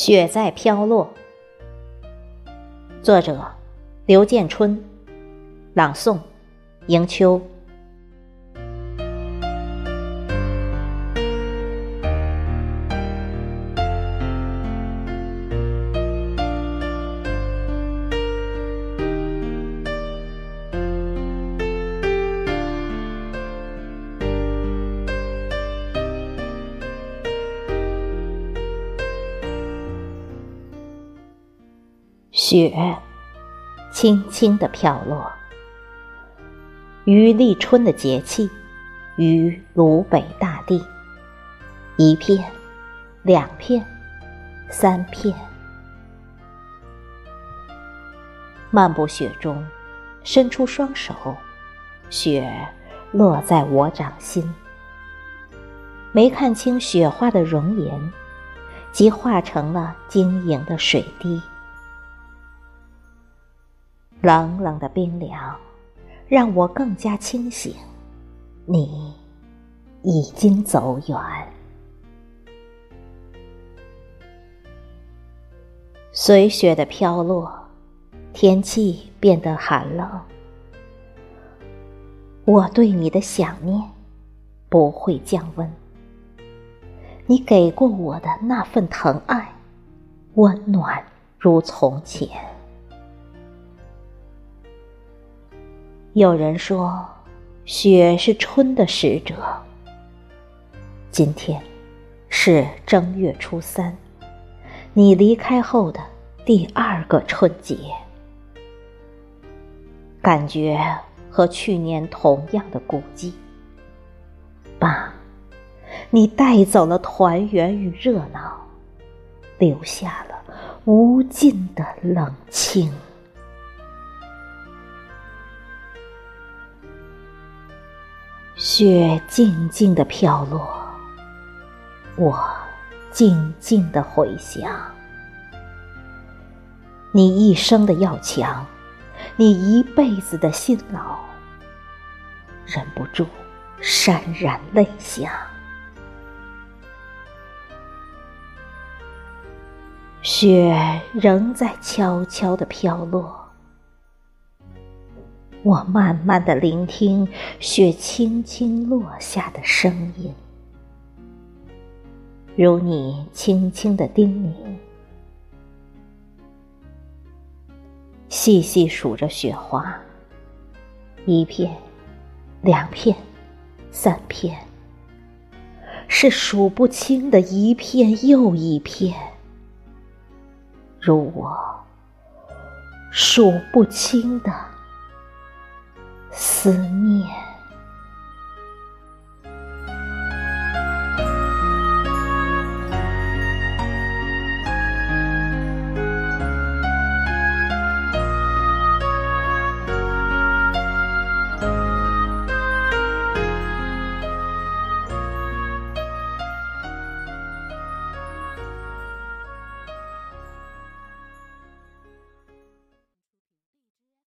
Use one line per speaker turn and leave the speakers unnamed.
雪在飘落，作者刘建春，朗诵迎秋。雪轻轻地飘落，于立春的节气，于鲁北大地，一片，两片，三片。漫步雪中，伸出双手，雪落在我掌心，没看清雪花的容颜，即化成了晶莹的水滴。冷冷的冰凉，让我更加清醒。你已经走远，随雪的飘落，天气变得寒冷。我对你的想念不会降温。你给过我的那份疼爱，温暖如从前。有人说，雪是春的使者。今天是正月初三，你离开后的第二个春节，感觉和去年同样的孤寂。爸，你带走了团圆与热闹，留下了无尽的冷清。雪静静的飘落，我静静的回想。你一生的要强，你一辈子的辛劳，忍不住潸然泪下。雪仍在悄悄的飘落。我慢慢的聆听雪轻轻落下的声音，如你轻轻的叮咛，细细数着雪花，一片，两片，三片，是数不清的一片又一片，如我数不清的。思念。